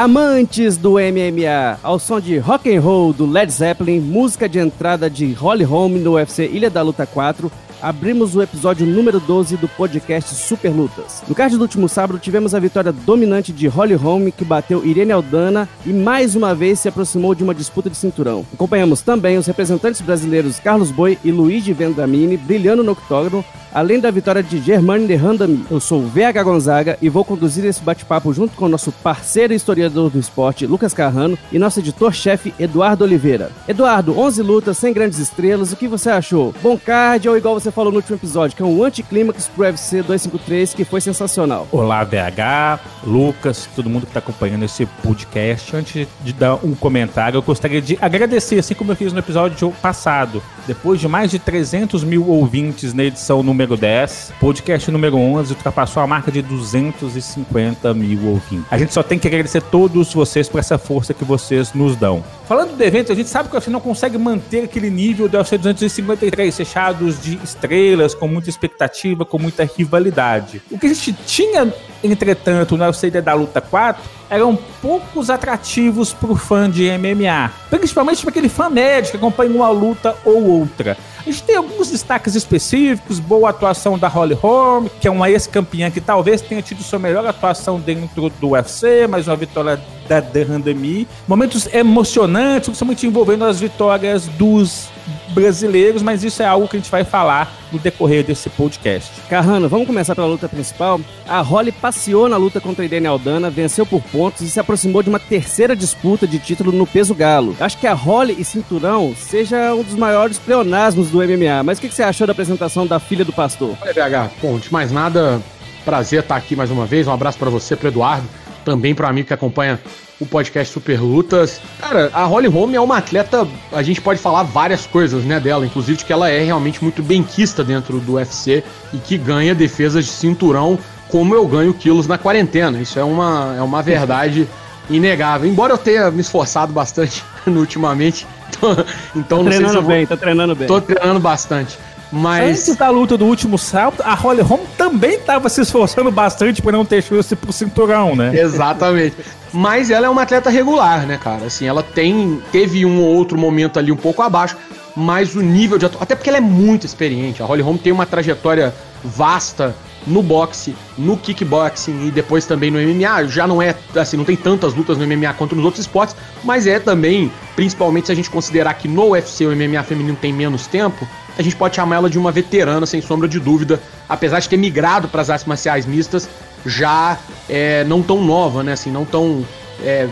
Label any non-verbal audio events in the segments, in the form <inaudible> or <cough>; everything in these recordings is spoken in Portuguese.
Amantes do MMA, ao som de rock and roll do Led Zeppelin, música de entrada de Holly Holm no UFC Ilha da Luta 4, abrimos o episódio número 12 do podcast Super Lutas. No card do último sábado, tivemos a vitória dominante de Holly Holm, que bateu Irene Aldana e mais uma vez se aproximou de uma disputa de cinturão. Acompanhamos também os representantes brasileiros Carlos Boi e Luigi Vendamini brilhando no octógono, além da vitória de Germani de Randami. Eu sou o VH Gonzaga e vou conduzir esse bate-papo junto com o nosso parceiro historiador do esporte, Lucas Carrano, e nosso editor-chefe, Eduardo Oliveira. Eduardo, 11 lutas, sem grandes estrelas, o que você achou? Bom card ou igual você falou no último episódio, que é um anticlímax pro UFC 253 que foi sensacional? Olá, VH, Lucas, todo mundo que está acompanhando esse podcast. Antes de dar um comentário, eu gostaria de agradecer, assim como eu fiz no episódio passado, depois de mais de 300 mil ouvintes na edição número 10, podcast número 11 ultrapassou a marca de 250 mil ouvintes. A gente só tem que agradecer todos vocês por essa força que vocês nos dão. Falando do evento, a gente sabe que UFC não consegue manter aquele nível do UFC 253, fechados de estrelas, com muita expectativa, com muita rivalidade. O que a gente tinha, entretanto, no UFC da Luta 4 eram poucos atrativos para o fã de MMA, principalmente para aquele fã médio que acompanha uma luta ou outra. A gente tem alguns destaques específicos, boa atuação da Holly Holm, que é uma ex-campeã que talvez tenha tido sua melhor atuação dentro do UFC, mas uma vitória da The Randami. Momentos emocionantes, principalmente envolvendo as vitórias dos brasileiros, mas isso é algo que a gente vai falar no decorrer desse podcast. Carrano, vamos começar pela luta principal. A Holly passeou na luta contra a Irene Aldana, venceu por pontos e se aproximou de uma terceira disputa de título no peso galo. Acho que a Holly e cinturão seja um dos maiores pleonasmos do MMA, mas o que você achou da apresentação da filha do pastor? Olha, BH, bom, de mais nada, prazer estar aqui mais uma vez, um abraço para você, para Eduardo, também para amigo que acompanha o podcast Super Lutas. Cara, a Holly Holm é uma atleta, a gente pode falar várias coisas, né, dela, inclusive de que ela é realmente muito benquista dentro do UFC e que ganha defesas de cinturão como eu ganho quilos na quarentena. Isso é uma, é uma verdade inegável. Embora eu tenha me esforçado bastante <laughs> ultimamente, <laughs> então tá não treinando sei se bem, tá treinando bem. Tô treinando bastante. Mas. Antes da luta do último sábado, a Holly Holm também estava se esforçando bastante para não ter chance pro cinturão, né? Exatamente. Mas ela é uma atleta regular, né, cara? Assim, ela tem. Teve um ou outro momento ali um pouco abaixo, mas o nível de. Até porque ela é muito experiente. A Holly Holm tem uma trajetória vasta no boxe, no kickboxing e depois também no MMA. Já não é assim, não tem tantas lutas no MMA quanto nos outros esportes, mas é também, principalmente se a gente considerar que no UFC o MMA feminino tem menos tempo, a gente pode chamar ela de uma veterana, sem sombra de dúvida, apesar de ter migrado para as artes marciais mistas, já é, não tão nova, né? Assim, não tão é,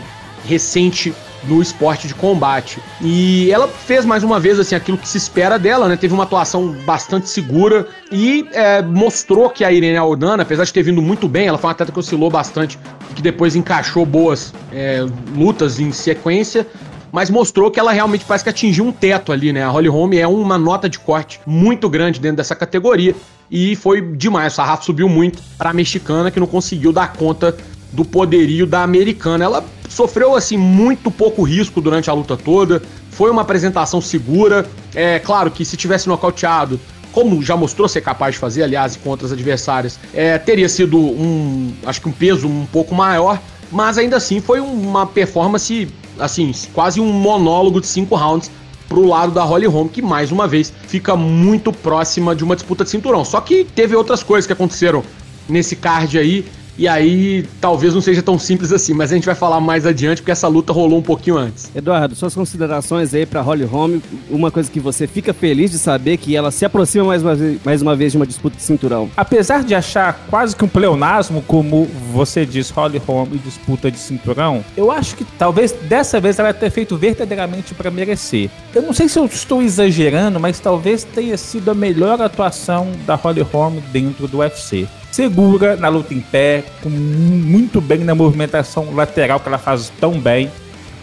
recente no esporte de combate. E ela fez mais uma vez assim aquilo que se espera dela, né? Teve uma atuação bastante segura e é, mostrou que a Irene Aldana, apesar de ter vindo muito bem, ela foi uma atleta que oscilou bastante e que depois encaixou boas é, lutas em sequência. Mas mostrou que ela realmente parece que atingiu um teto ali, né? A Holly Holm é uma nota de corte muito grande dentro dessa categoria e foi demais. O sarrafo subiu muito para a mexicana que não conseguiu dar conta do poderio da americana. Ela sofreu assim muito pouco risco durante a luta toda. Foi uma apresentação segura. É claro que se tivesse nocauteado, como já mostrou ser capaz de fazer, aliás, contra as adversárias, é, teria sido um, acho que um peso um pouco maior, mas ainda assim foi uma performance, assim, quase um monólogo de cinco rounds pro lado da Holly Holm, que mais uma vez fica muito próxima de uma disputa de cinturão. Só que teve outras coisas que aconteceram nesse card aí e aí, talvez não seja tão simples assim, mas a gente vai falar mais adiante porque essa luta rolou um pouquinho antes. Eduardo, suas considerações aí pra Holly Holm, uma coisa que você fica feliz de saber que ela se aproxima mais uma, vez, mais uma vez de uma disputa de cinturão. Apesar de achar quase que um pleonasmo, como você diz, Holly Holm e disputa de cinturão, eu acho que talvez dessa vez ela tenha feito verdadeiramente para merecer. Eu não sei se eu estou exagerando, mas talvez tenha sido a melhor atuação da Holly Holm dentro do UFC segura na luta em pé, com muito bem na movimentação lateral que ela faz tão bem,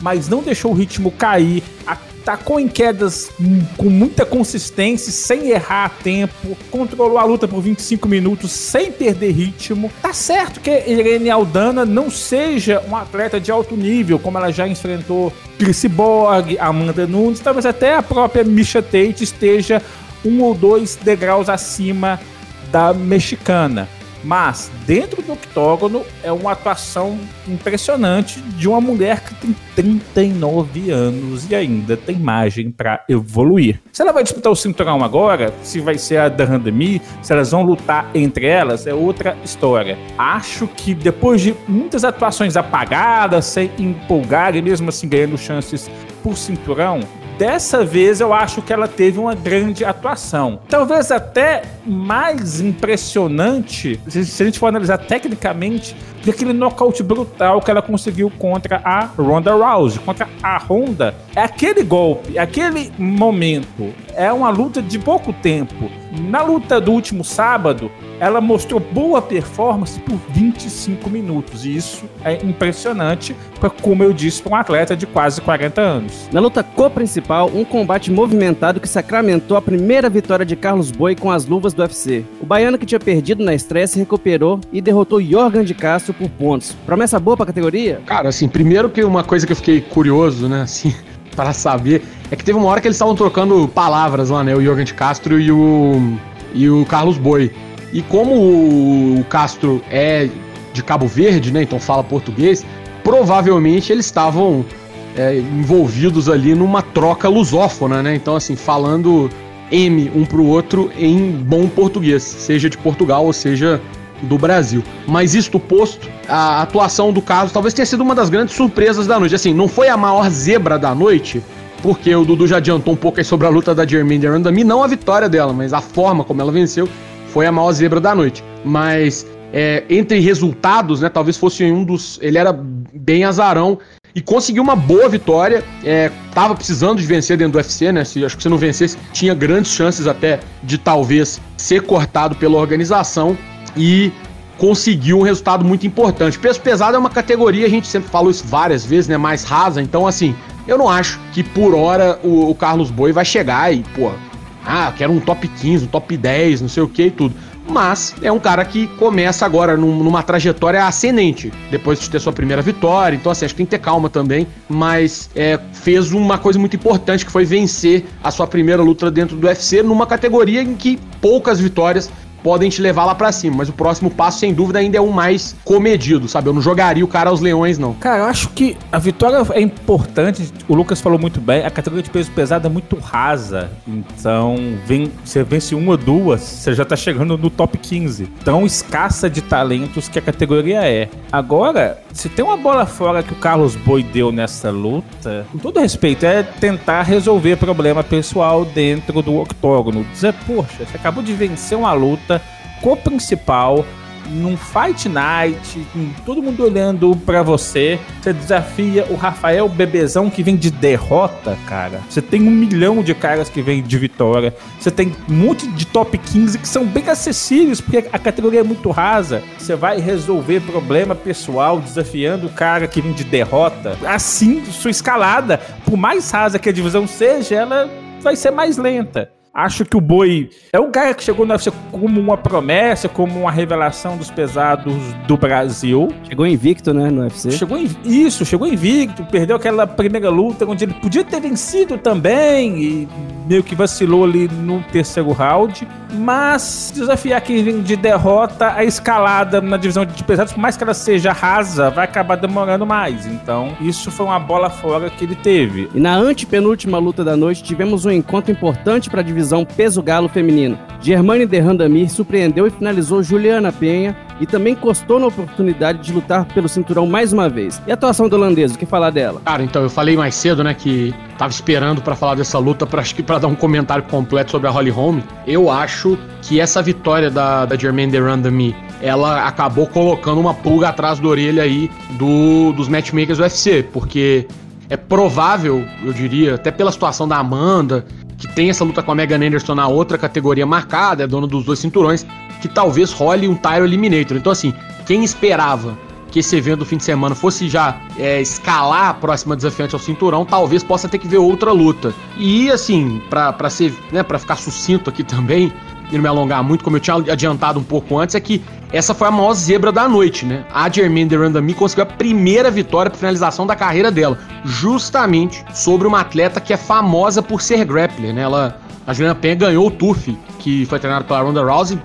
mas não deixou o ritmo cair, atacou em quedas com muita consistência, sem errar a tempo, controlou a luta por 25 minutos sem perder ritmo. Tá certo que Irene Aldana não seja um atleta de alto nível, como ela já enfrentou Chris Borg, Amanda Nunes, talvez até a própria Misha Tate esteja um ou dois degraus acima da mexicana Mas dentro do octógono é uma atuação impressionante de uma mulher que tem 39 anos e ainda tem margem para evoluir. Se ela vai disputar o cinturão agora, se vai ser a Dan se elas vão lutar entre elas, é outra história. Acho que depois de muitas atuações apagadas, sem empolgar e mesmo assim ganhando chances por cinturão, dessa vez eu acho que ela teve uma grande atuação. Talvez até mais impressionante, se a gente for analisar tecnicamente, do aquele nocaute brutal que ela conseguiu contra a Ronda Rousey, contra a Ronda. É aquele golpe, aquele momento. É uma luta de pouco tempo. Na luta do último sábado, ela mostrou boa performance por 25 minutos. E isso é impressionante, como eu disse, para um atleta de quase 40 anos. Na luta co-principal, um combate movimentado que sacramentou a primeira vitória de Carlos Boi com as luvas do UFC. O baiano que tinha perdido na estreia se recuperou e derrotou Jorgan de Castro por pontos. Promessa boa para a categoria? Cara, assim, primeiro que uma coisa que eu fiquei curioso, né, assim, para saber, é que teve uma hora que eles estavam trocando palavras lá, né, o Jorgan de Castro e o e o Carlos Boi. E como o Castro é de Cabo Verde, né? Então fala português, provavelmente eles estavam é, envolvidos ali numa troca lusófona, né? Então, assim, falando M um pro outro em bom português, seja de Portugal ou seja do Brasil. Mas isto posto, a atuação do Carlos talvez tenha sido uma das grandes surpresas da noite. Assim, não foi a maior zebra da noite, porque o Dudu já adiantou um pouco aí sobre a luta da Jermaine Randami, não a vitória dela, mas a forma como ela venceu foi a maior zebra da noite. Mas é, entre resultados, né, talvez fosse um dos. Ele era bem azarão e conseguiu uma boa vitória. É, tava precisando de vencer dentro do UFC, né? Se, acho que se não vencesse, tinha grandes chances até de talvez ser cortado pela organização e conseguiu um resultado muito importante. Peso pesado é uma categoria, a gente sempre falou isso várias vezes, né? Mais rasa, então assim, eu não acho que por hora o, o Carlos Boi vai chegar e, pô, ah, quero um top 15, um top 10, não sei o que e tudo. Mas é um cara que começa agora num, numa trajetória ascendente, depois de ter sua primeira vitória. Então, assim, acho que tem que ter calma também. Mas é, fez uma coisa muito importante que foi vencer a sua primeira luta dentro do UFC numa categoria em que poucas vitórias podem te levar lá para cima. Mas o próximo passo, sem dúvida, ainda é um mais comedido, sabe? Eu não jogaria o cara aos leões, não. Cara, eu acho que a vitória é importante. O Lucas falou muito bem. A categoria de peso pesado é muito rasa. Então, vem, você vence uma ou duas, você já tá chegando no top 15. Tão escassa de talentos que a categoria é. Agora, se tem uma bola fora que o Carlos Boi deu nessa luta, com todo respeito, é tentar resolver problema pessoal dentro do octógono. Dizer, poxa, você acabou de vencer uma luta co-principal num Fight Night, com todo mundo olhando para você. Você desafia o Rafael Bebezão que vem de derrota, cara. Você tem um milhão de caras que vem de vitória. Você tem um monte de top 15 que são bem acessíveis, porque a categoria é muito rasa. Você vai resolver problema pessoal desafiando o cara que vem de derrota. Assim, sua escalada, por mais rasa que a divisão seja, ela vai ser mais lenta. Acho que o Boi é um cara que chegou no UFC como uma promessa, como uma revelação dos pesados do Brasil. Chegou invicto, né, no UFC. Chegou in... Isso, chegou invicto, perdeu aquela primeira luta onde ele podia ter vencido também e meio que vacilou ali no terceiro round. Mas desafiar quem vem de derrota, a escalada na divisão de pesados, por mais que ela seja rasa, vai acabar demorando mais. Então, isso foi uma bola fora que ele teve. E na antepenúltima luta da noite, tivemos um encontro importante para a divisão peso galo feminino. Germane de Randamir surpreendeu e finalizou Juliana Penha e também costou na oportunidade de lutar pelo cinturão mais uma vez. E a atuação do holandês, o que falar dela? Cara, então eu falei mais cedo, né, que tava esperando para falar dessa luta, para acho que para dar um comentário completo sobre a Holly Holm. Eu acho que essa vitória da, da Randamir, ela acabou colocando uma pulga atrás da orelha aí do, dos matchmakers do UFC, porque é provável, eu diria, até pela situação da Amanda, que tem essa luta com a Megan Anderson na outra categoria marcada, é dona dos dois cinturões, que talvez role um Tyro Eliminator. Então, assim, quem esperava que esse evento do fim de semana fosse já é, escalar a próxima desafiante ao cinturão, talvez possa ter que ver outra luta. E assim, para ser, né, para ficar sucinto aqui também, e não me alongar muito, como eu tinha adiantado um pouco antes, é que essa foi a maior zebra da noite, né? A Jermaine Durandami conseguiu a primeira vitória para finalização da carreira dela, justamente sobre uma atleta que é famosa por ser grappler, né? Ela, a Juliana Penha ganhou o TUF, que foi treinado pela Ronda Rousey,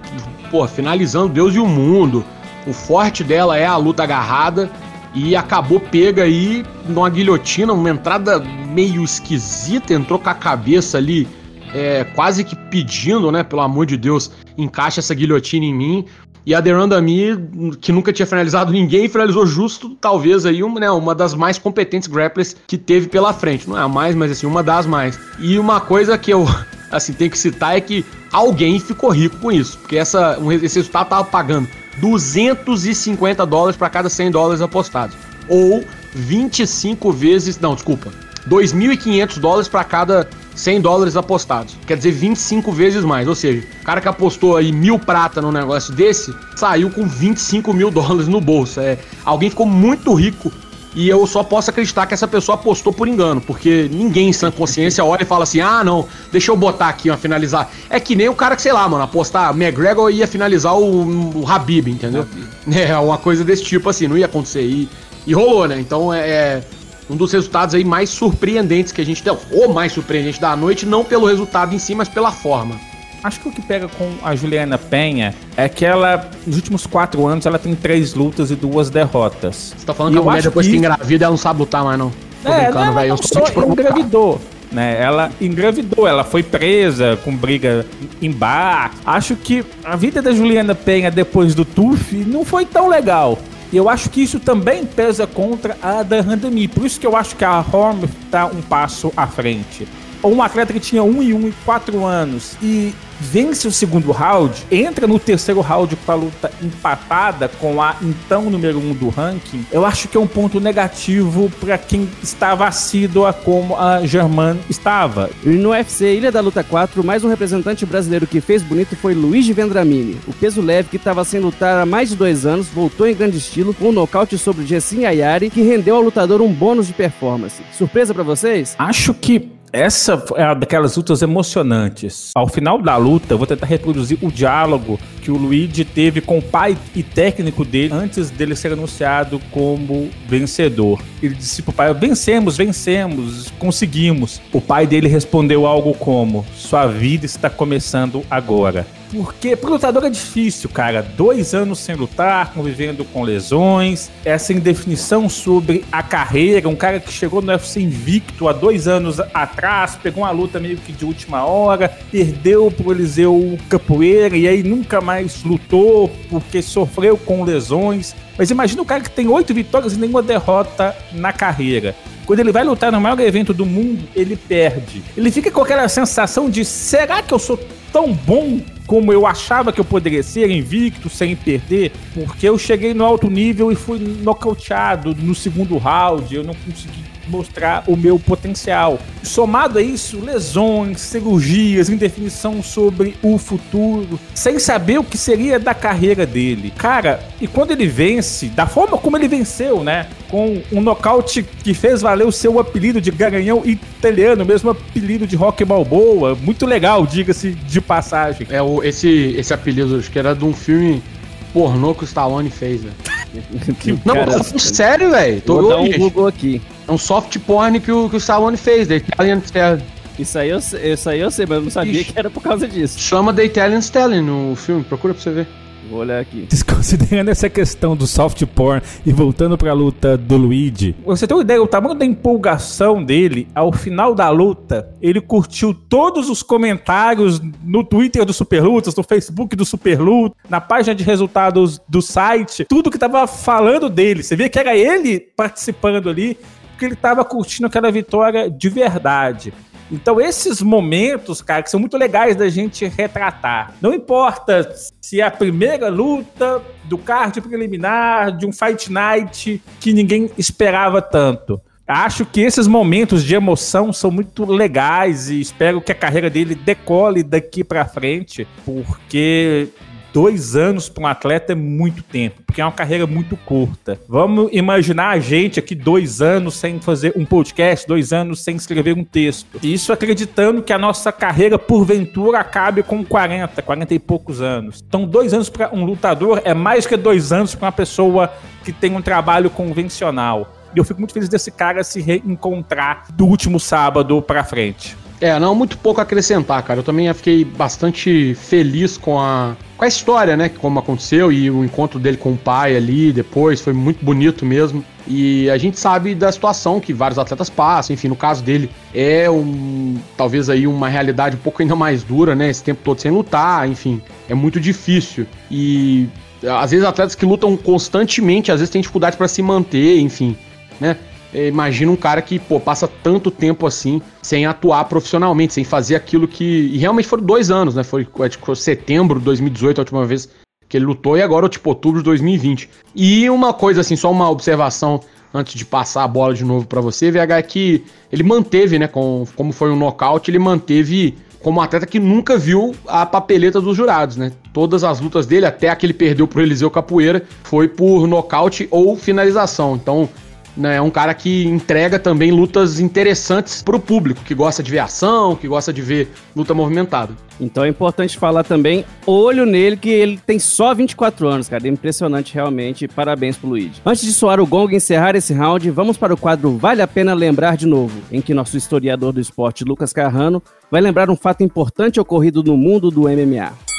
pô, finalizando Deus e o mundo. O forte dela é a luta agarrada e acabou pega aí numa guilhotina, uma entrada meio esquisita, entrou com a cabeça ali, é, quase que pedindo, né, pelo amor de Deus, encaixa essa guilhotina em mim. E a Deranda Mi, que nunca tinha finalizado ninguém, finalizou justo, talvez aí, uma, né, uma das mais competentes grapplers que teve pela frente. Não é a mais, mas assim, uma das mais. E uma coisa que eu, <laughs> assim, tenho que citar é que alguém ficou rico com isso. Porque essa, esse resultado tava pagando 250 dólares para cada 100 dólares apostados. Ou 25 vezes, não, desculpa, 2.500 dólares para cada 100 dólares apostados. Quer dizer, 25 vezes mais. Ou seja, o cara que apostou aí mil prata num negócio desse, saiu com 25 mil <laughs> dólares no bolso. É, alguém ficou muito rico e eu só posso acreditar que essa pessoa apostou por engano, porque ninguém em sã <laughs> consciência olha e fala assim: ah, não, deixa eu botar aqui, ó, finalizar. É que nem o cara que, sei lá, mano, apostar, McGregor ia finalizar o, o Habib, entendeu? Habib. <laughs> É, uma coisa desse tipo assim, não ia acontecer. E, e rolou, né? Então é, é um dos resultados aí mais surpreendentes que a gente deu, ou mais surpreendente da noite, não pelo resultado em si, mas pela forma. Acho que o que pega com a Juliana Penha é que ela, nos últimos quatro anos, ela tem três lutas e duas derrotas. Você tá falando e que a mulher depois que engravida, ela não sabe lutar mais, não. Tô é, não, velho. Eu só engravidou. Né? Ela engravidou, ela foi presa com briga em bar. Acho que a vida da Juliana Penha depois do TUF não foi tão legal. E eu acho que isso também pesa contra a da Randami. Por isso que eu acho que a Horn está um passo à frente. Um atleta que tinha 1 e 1 e 4 anos e vence o segundo round, entra no terceiro round com a luta empatada com a então número um do ranking, eu acho que é um ponto negativo para quem estava assídua como a Germain estava. E no UFC Ilha da Luta 4, mais um representante brasileiro que fez bonito foi Luigi Vendramini. O peso leve que estava sem lutar há mais de dois anos voltou em grande estilo com um nocaute sobre Jessin Ayari que rendeu ao lutador um bônus de performance. Surpresa para vocês? Acho que essa é daquelas lutas emocionantes. Ao final da luta, eu vou tentar reproduzir o diálogo que o Luigi teve com o pai e técnico dele antes dele ser anunciado como vencedor. Ele disse pro pai: Vencemos, vencemos, conseguimos. O pai dele respondeu algo como: Sua vida está começando agora. Porque pro lutador é difícil, cara. Dois anos sem lutar, convivendo com lesões, essa indefinição sobre a carreira. Um cara que chegou no UFC invicto há dois anos atrás, pegou uma luta meio que de última hora, perdeu pro Eliseu Capoeira e aí nunca mais lutou porque sofreu com lesões. Mas imagina o cara que tem oito vitórias e nenhuma derrota na carreira. Quando ele vai lutar no maior evento do mundo, ele perde. Ele fica com aquela sensação de: será que eu sou tão bom como eu achava que eu poderia ser, invicto, sem perder, porque eu cheguei no alto nível e fui nocauteado no segundo round, eu não consegui mostrar o meu potencial. Somado a isso, lesões, cirurgias, indefinição sobre o futuro, sem saber o que seria da carreira dele. Cara, e quando ele vence, da forma como ele venceu, né? Com um nocaute que fez valer o seu apelido de garanhão italiano, mesmo apelido de Rock Balboa. Muito legal, diga-se de passagem. É, o, esse, esse apelido, acho que era de um filme pornô que o Stallone fez, <laughs> velho. não, cara, sério, velho. Tô vou dar um Google aqui. É um soft porn que o, que o Stallone fez, The Italian Stallion. Isso aí, eu, isso aí eu sei, mas eu não sabia Ixi. que era por causa disso. Chama The Italian Stallion no filme, procura pra você ver. Vou olhar aqui. Desconsiderando essa questão do soft porn e voltando pra luta do Luigi, você tem uma ideia, o tamanho da empolgação dele, ao final da luta, ele curtiu todos os comentários no Twitter do Superlutas, no Facebook do Superluta, na página de resultados do site, tudo que tava falando dele. Você vê que era ele participando ali, porque ele tava curtindo aquela vitória de verdade. Então, esses momentos, cara, que são muito legais da gente retratar. Não importa se é a primeira luta do card preliminar, de um Fight Night que ninguém esperava tanto. Acho que esses momentos de emoção são muito legais e espero que a carreira dele decole daqui para frente, porque dois anos para um atleta é muito tempo, porque é uma carreira muito curta. Vamos imaginar a gente aqui dois anos sem fazer um podcast, dois anos sem escrever um texto. Isso acreditando que a nossa carreira, porventura, acabe com 40, 40 e poucos anos. Então, dois anos para um lutador é mais que dois anos para uma pessoa que tem um trabalho convencional. E eu fico muito feliz desse cara se reencontrar do último sábado para frente. É, não, muito pouco a acrescentar, cara. Eu também fiquei bastante feliz com a, com a história, né? Como aconteceu e o encontro dele com o pai ali depois. Foi muito bonito mesmo. E a gente sabe da situação que vários atletas passam. Enfim, no caso dele, é um. Talvez aí uma realidade um pouco ainda mais dura, né? Esse tempo todo sem lutar. Enfim, é muito difícil. E às vezes atletas que lutam constantemente, às vezes têm dificuldade para se manter, enfim, né? É, imagina um cara que, pô, passa tanto tempo assim sem atuar profissionalmente, sem fazer aquilo que. E realmente foram dois anos, né? Foi tipo, setembro de 2018 a última vez que ele lutou e agora, tipo, outubro de 2020. E uma coisa assim, só uma observação antes de passar a bola de novo para você, VH, é que ele manteve, né, com, como foi um nocaute, ele manteve como um atleta que nunca viu a papeleta dos jurados, né? Todas as lutas dele, até a que ele perdeu pro Eliseu Capoeira, foi por nocaute ou finalização. Então, né, é um cara que entrega também lutas interessantes para o público, que gosta de ver ação, que gosta de ver luta movimentada. Então é importante falar também, olho nele, que ele tem só 24 anos, cara. É impressionante realmente. Parabéns pro Luigi. Antes de soar o gong e encerrar esse round, vamos para o quadro Vale a Pena Lembrar de Novo, em que nosso historiador do esporte, Lucas Carrano, vai lembrar um fato importante ocorrido no mundo do MMA.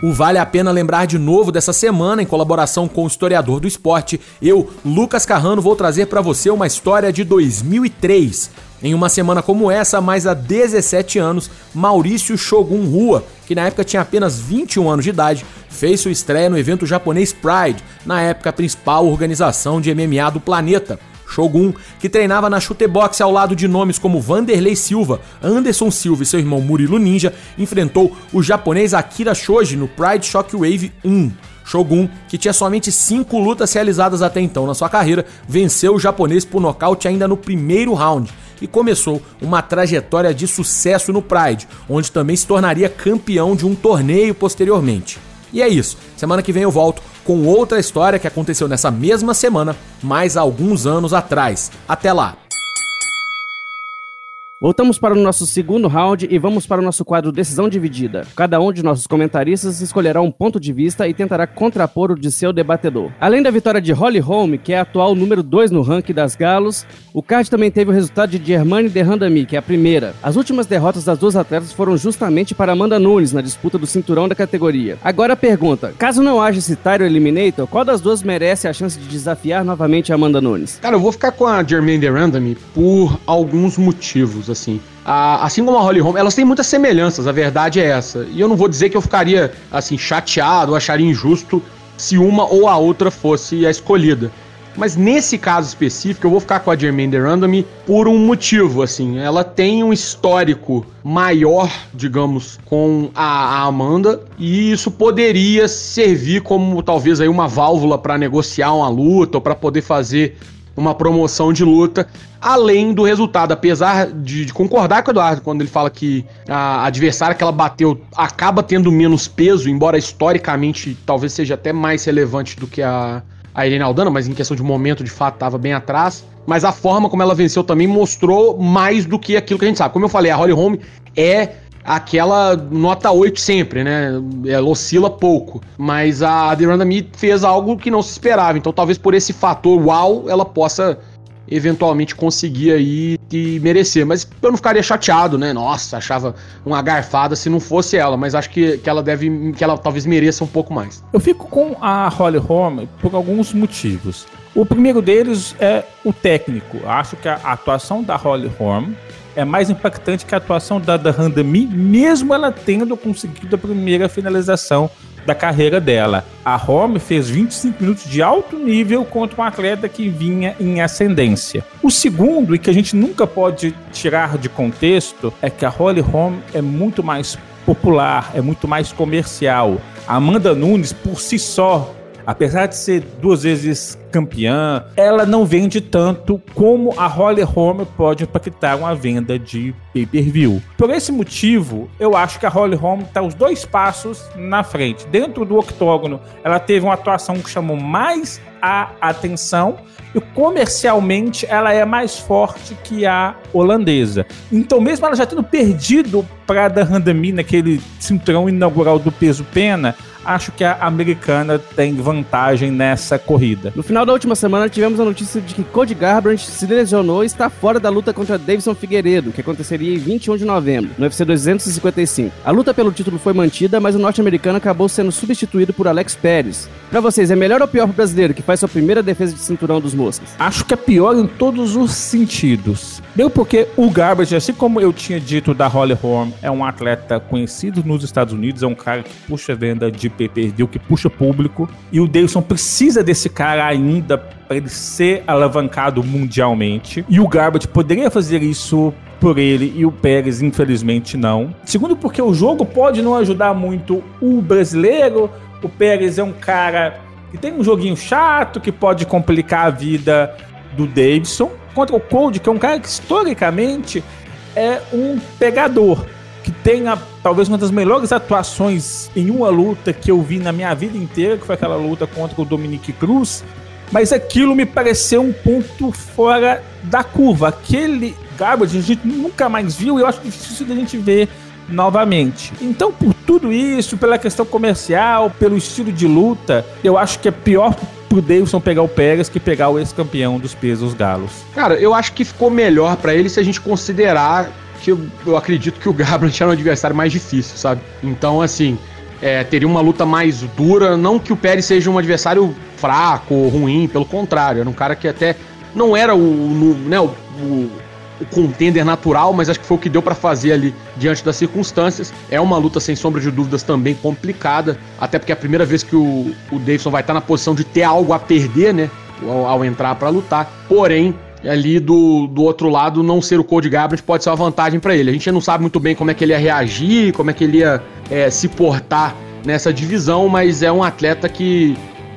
O Vale a Pena Lembrar de Novo dessa semana, em colaboração com o historiador do esporte, eu, Lucas Carrano, vou trazer para você uma história de 2003. Em uma semana como essa, mais há 17 anos, Maurício Shogun Rua, que na época tinha apenas 21 anos de idade, fez sua estreia no evento japonês Pride, na época a principal organização de MMA do planeta. Shogun, que treinava na chutebox ao lado de nomes como Vanderlei Silva, Anderson Silva e seu irmão Murilo Ninja, enfrentou o japonês Akira Shoji no Pride Shockwave 1. Shogun, que tinha somente cinco lutas realizadas até então na sua carreira, venceu o japonês por nocaute ainda no primeiro round e começou uma trajetória de sucesso no Pride, onde também se tornaria campeão de um torneio posteriormente. E é isso. Semana que vem eu volto com outra história que aconteceu nessa mesma semana, mais alguns anos atrás. Até lá! Voltamos para o nosso segundo round e vamos para o nosso quadro Decisão Dividida. Cada um de nossos comentaristas escolherá um ponto de vista e tentará contrapor o de seu debatedor. Além da vitória de Holly Holm, que é a atual número 2 no ranking das galos, o card também teve o resultado de Germani de Randami, que é a primeira. As últimas derrotas das duas atletas foram justamente para Amanda Nunes na disputa do cinturão da categoria. Agora a pergunta: caso não haja esse Tyro Eliminator, qual das duas merece a chance de desafiar novamente a Amanda Nunes? Cara, eu vou ficar com a Germaine de Randami por alguns motivos assim. assim como a Holly Holm, elas têm muitas semelhanças, a verdade é essa. E eu não vou dizer que eu ficaria, assim, chateado acharia injusto se uma ou a outra fosse a escolhida. Mas nesse caso específico, eu vou ficar com a Jermaine Random por um motivo, assim. Ela tem um histórico maior, digamos, com a, a Amanda, e isso poderia servir como talvez aí uma válvula para negociar uma luta ou para poder fazer uma promoção de luta, além do resultado. Apesar de, de, concordar com o Eduardo quando ele fala que a adversária que ela bateu acaba tendo menos peso, embora historicamente talvez seja até mais relevante do que a, a Irene Aldana, mas em questão de momento, de fato, estava bem atrás. Mas a forma como ela venceu também mostrou mais do que aquilo que a gente sabe. Como eu falei, a Holly Holm é aquela nota 8 sempre, né? Ela oscila pouco. Mas a Miranda Me fez algo que não se esperava. Então talvez por esse fator uau ela possa eventualmente conseguir aí e merecer. Mas eu não ficaria chateado, né? Nossa, achava uma garfada se não fosse ela. Mas acho que, que ela deve. que ela talvez mereça um pouco mais. Eu fico com a Holly Holm por alguns motivos. O primeiro deles é o técnico. Acho que a atuação da Holly Holm é mais impactante que a atuação da, da Randami, mesmo ela tendo conseguido a primeira finalização da carreira dela. A Home fez 25 minutos de alto nível contra um atleta que vinha em ascendência. O segundo, e que a gente nunca pode tirar de contexto, é que a Holly Holm é muito mais popular, é muito mais comercial. A Amanda Nunes, por si só, apesar de ser duas vezes campeã, ela não vende tanto como a Holly Holm pode impactar uma venda de pay-per-view. Por esse motivo, eu acho que a Holly Holm está os dois passos na frente. Dentro do octógono, ela teve uma atuação que chamou mais a atenção e comercialmente ela é mais forte que a holandesa. Então, mesmo ela já tendo perdido para a Randami naquele cinturão inaugural do peso pena, acho que a americana tem vantagem nessa corrida. No final da última semana, tivemos a notícia de que Cody Garbrandt se lesionou e está fora da luta contra Davidson Figueiredo, que aconteceria em 21 de novembro, no UFC 255. A luta pelo título foi mantida, mas o norte-americano acabou sendo substituído por Alex Pérez. Para vocês, é melhor ou pior pro brasileiro que faz sua primeira defesa de cinturão dos moscas? Acho que é pior em todos os sentidos. Deu porque o Garbage, assim como eu tinha dito da Holly Holm, é um atleta conhecido nos Estados Unidos, é um cara que puxa venda de pay-per-view, que puxa público, e o Davidson precisa desse cara ainda para ele ser alavancado mundialmente. E o Garbage poderia fazer isso por ele e o Pérez, infelizmente, não. Segundo, porque o jogo pode não ajudar muito o brasileiro. O Pérez é um cara que tem um joguinho chato, que pode complicar a vida do Davidson contra o Cold, que é um cara que historicamente é um pegador, tem a, talvez uma das melhores atuações em uma luta que eu vi na minha vida inteira, que foi aquela luta contra o Dominique Cruz. Mas aquilo me pareceu um ponto fora da curva. Aquele Garbage a gente nunca mais viu e eu acho difícil da gente ver novamente. Então, por tudo isso, pela questão comercial, pelo estilo de luta, eu acho que é pior pro Davidson pegar o Pérez que pegar o ex-campeão dos pesos galos. Cara, eu acho que ficou melhor para ele se a gente considerar que eu, eu acredito que o Garbrandt <laughs> era um adversário mais difícil, sabe? Então, assim, é, teria uma luta mais dura. Não que o Pérez seja um adversário fraco ou ruim, pelo contrário, era um cara que até não era o, no, né, o, o o contender natural, mas acho que foi o que deu para fazer ali diante das circunstâncias. É uma luta sem sombra de dúvidas também complicada, até porque é a primeira vez que o, o Davidson vai estar na posição de ter algo a perder, né? Ao, ao entrar para lutar. Porém, ali do, do outro lado, não ser o Cody Garbrandt pode ser uma vantagem para ele. A gente não sabe muito bem como é que ele ia reagir, como é que ele ia é, se portar nessa divisão, mas é um atleta que,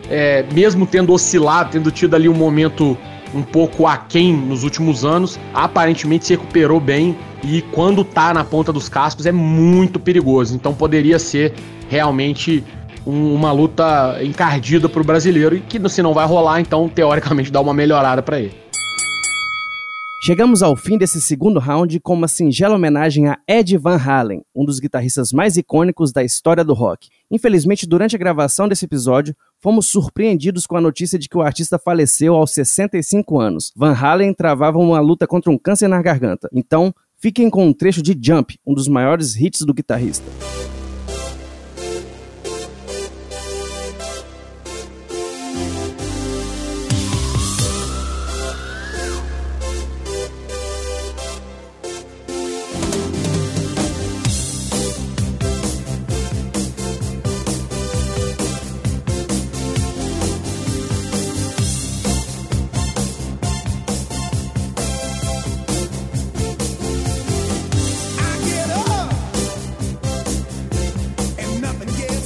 é, mesmo tendo oscilado, tendo tido ali um momento um pouco aquém nos últimos anos, aparentemente se recuperou bem e quando tá na ponta dos cascos é muito perigoso. Então poderia ser realmente um, uma luta encardida para o brasileiro e que se não vai rolar, então teoricamente dá uma melhorada para ele. Chegamos ao fim desse segundo round com uma singela homenagem a Ed Van Halen, um dos guitarristas mais icônicos da história do rock. Infelizmente, durante a gravação desse episódio, fomos surpreendidos com a notícia de que o artista faleceu aos 65 anos. Van Halen travava uma luta contra um câncer na garganta. Então, fiquem com um trecho de Jump, um dos maiores hits do guitarrista.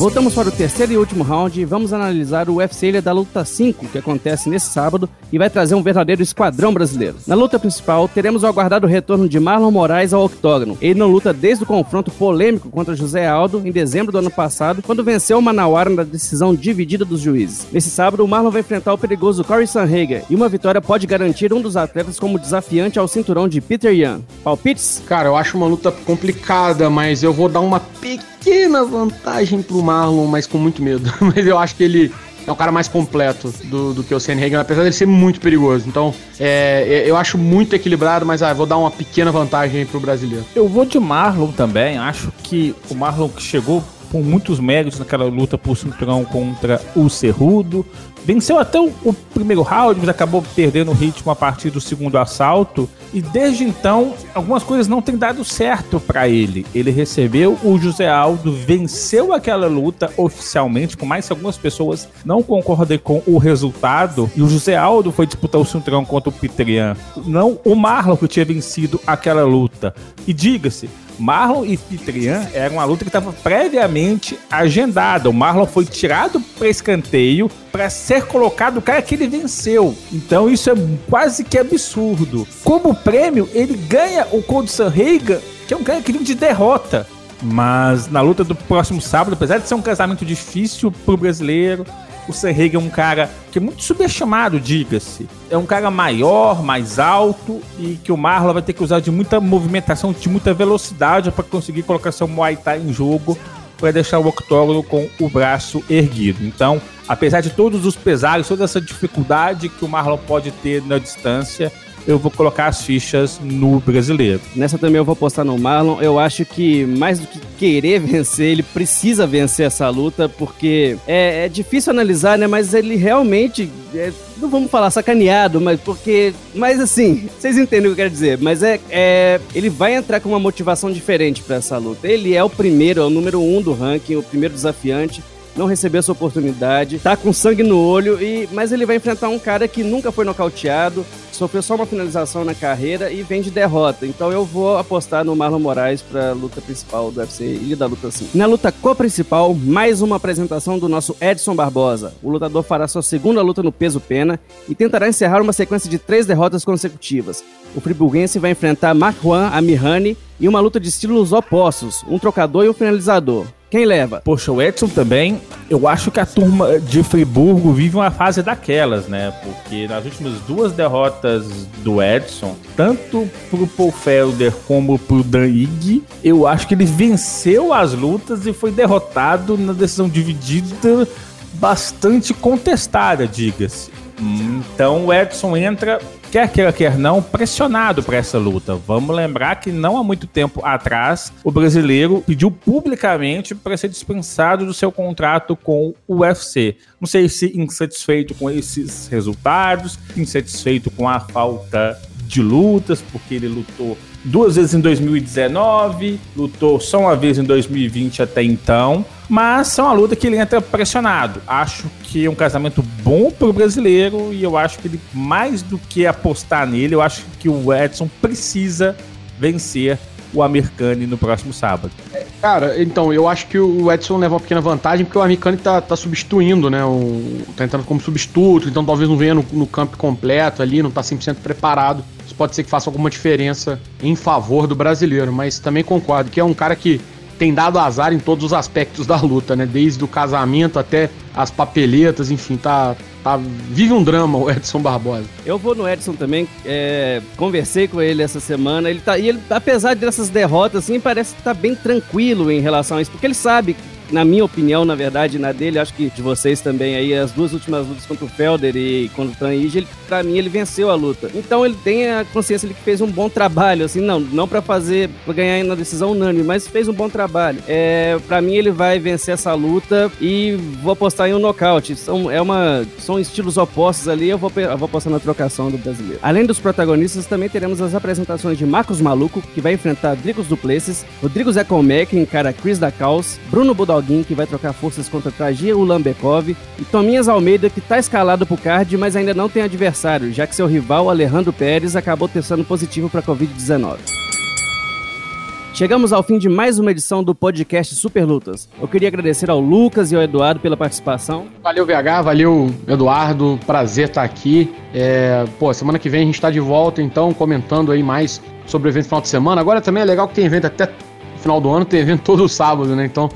Voltamos para o terceiro e último round e vamos analisar o UFC Ilha da Luta 5, que acontece nesse sábado e vai trazer um verdadeiro esquadrão brasileiro. Na luta principal, teremos o aguardado retorno de Marlon Moraes ao octógono. Ele não luta desde o confronto polêmico contra José Aldo em dezembro do ano passado, quando venceu o Manauara na decisão dividida dos juízes. Nesse sábado, o Marlon vai enfrentar o perigoso Corey Sanhager e uma vitória pode garantir um dos atletas como desafiante ao cinturão de Peter Yan. Palpites? Cara, eu acho uma luta complicada, mas eu vou dar uma pequena vantagem pro Marlon mas com muito medo. <laughs> mas eu acho que ele é o cara mais completo do, do que o Sanhagen, apesar dele ser muito perigoso. Então, é, eu acho muito equilibrado, mas ah, vou dar uma pequena vantagem pro brasileiro. Eu vou de Marlon também. Acho que o Marlon que chegou com muitos méritos naquela luta por cinturão contra o Cerrudo. Venceu até o, o, primeiro round, mas acabou perdendo o ritmo a partir do segundo assalto. E desde então, algumas coisas não têm dado certo para ele. Ele recebeu o José Aldo, venceu aquela luta oficialmente, por mais que algumas pessoas não concordem com o resultado. E o José Aldo foi disputar o cinturão contra o Pitrian. Não o Marlon que tinha vencido aquela luta. E diga-se, Marlon e Fitrian era uma luta que estava previamente agendada. O Marlon foi tirado para escanteio para ser colocado o cara que ele venceu. Então isso é quase que absurdo. Como prêmio, ele ganha o Cold Sanhagen, que é um cara que vem de derrota. Mas na luta do próximo sábado, apesar de ser um casamento difícil pro brasileiro, o Serrega é um cara que é muito subestimado, diga-se. É um cara maior, mais alto e que o Marlon vai ter que usar de muita movimentação, de muita velocidade para conseguir colocar seu Muay Thai em jogo para deixar o octógono com o braço erguido. Então, apesar de todos os pesares, toda essa dificuldade que o Marlon pode ter na distância, eu vou colocar as fichas no brasileiro. Nessa também eu vou apostar no Marlon. Eu acho que mais do que querer <laughs> vencer, ele precisa vencer essa luta, porque é, é difícil analisar, né? Mas ele realmente. É, não vamos falar sacaneado, mas porque. Mas assim, <laughs> vocês entendem o que eu quero dizer. Mas é, é. Ele vai entrar com uma motivação diferente para essa luta. Ele é o primeiro, é o número um do ranking, o primeiro desafiante não recebeu essa oportunidade, tá com sangue no olho, e mas ele vai enfrentar um cara que nunca foi nocauteado, sofreu só uma finalização na carreira e vem de derrota. Então eu vou apostar no Marlon Moraes pra luta principal do UFC e da luta 5. Na luta co-principal, mais uma apresentação do nosso Edson Barbosa. O lutador fará sua segunda luta no peso pena e tentará encerrar uma sequência de três derrotas consecutivas. O friburguense vai enfrentar Mark Juan Amirani em uma luta de estilos opostos, um trocador e um finalizador. Quem leva? Poxa, o Edson também, eu acho que a turma de Friburgo vive uma fase daquelas, né? Porque nas últimas duas derrotas do Edson, tanto pro Paul Felder como pro Dan Ig, eu acho que ele venceu as lutas e foi derrotado na decisão dividida bastante contestada, diga-se. Então o Edson entra quer queira, quer não, pressionado para essa luta. Vamos lembrar que não há muito tempo atrás, o brasileiro pediu publicamente para ser dispensado do seu contrato com o UFC. Não sei se insatisfeito com esses resultados, insatisfeito com a falta de lutas, porque ele lutou duas vezes em 2019, lutou só uma vez em 2020 até então, mas é uma luta que ele entra pressionado. Acho que é um casamento bom pro brasileiro e eu acho que ele, mais do que apostar nele, eu acho que o Edson precisa vencer o Americani no próximo sábado. Cara, então, eu acho que o Edson leva uma pequena vantagem porque o Americani tá, tá substituindo, né? O, tá entrando como substituto, então talvez não venha no, no campo completo ali, não tá 100% preparado pode ser que faça alguma diferença em favor do brasileiro, mas também concordo que é um cara que tem dado azar em todos os aspectos da luta, né? Desde o casamento até as papeletas, enfim, tá, tá vive um drama o Edson Barbosa. Eu vou no Edson também, é, conversei com ele essa semana, ele tá, e ele, apesar dessas derrotas, assim, parece que tá bem tranquilo em relação a isso, porque ele sabe na minha opinião, na verdade, na dele, acho que de vocês também aí, as duas últimas lutas contra o Felder e contra o Tanige, ele, pra mim, ele venceu a luta. Então ele tem a consciência de que fez um bom trabalho, assim, não, não para fazer, pra ganhar na decisão unânime, mas fez um bom trabalho. É, pra mim, ele vai vencer essa luta e vou apostar em um nocaute. São, é uma, são estilos opostos ali, eu vou, eu vou apostar na trocação do brasileiro. Além dos protagonistas, também teremos as apresentações de Marcos Maluco, que vai enfrentar Dricos Duplessis, Rodrigo Zekomek encara Chris Dacaus, Bruno Budal Alguém que vai trocar forças contra Trajir Ulambekov, e Tominhas Almeida, que está escalado para o card, mas ainda não tem adversário, já que seu rival, Alejandro Pérez, acabou testando positivo para Covid-19. Chegamos ao fim de mais uma edição do podcast Super Lutas. Eu queria agradecer ao Lucas e ao Eduardo pela participação. Valeu, VH, valeu, Eduardo. Prazer estar aqui. É, pô, semana que vem a gente está de volta, então, comentando aí mais sobre o evento final de semana. Agora também é legal que tem evento até final do ano, tem evento <laughs> todo sábado, né? Então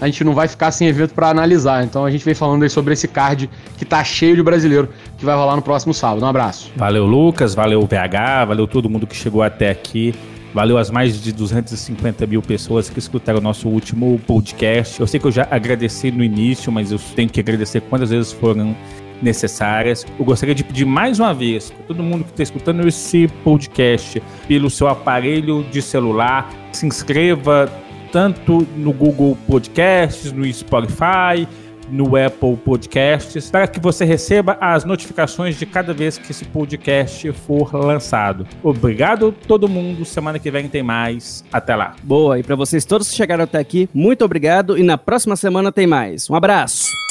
a gente não vai ficar sem evento para analisar. Então a gente vem falando aí sobre esse card que tá cheio de brasileiro que vai rolar no próximo sábado. Um abraço. Valeu, Lucas, valeu VH, valeu todo mundo que chegou até aqui. Valeu as mais de 250 mil pessoas que escutaram o nosso último podcast. Eu sei que eu já agradeci no início, mas eu tenho que agradecer quantas vezes foram necessárias. Eu gostaria de pedir mais uma vez para todo mundo que está escutando esse podcast pelo seu aparelho de celular, se inscreva, tanto no Google Podcasts, no Spotify, no Apple Podcasts, para que você receba as notificações de cada vez que esse podcast for lançado. Obrigado todo mundo. Semana que vem tem mais. Até lá. Boa. E para vocês todos que chegaram até aqui, muito obrigado e na próxima semana tem mais. Um abraço.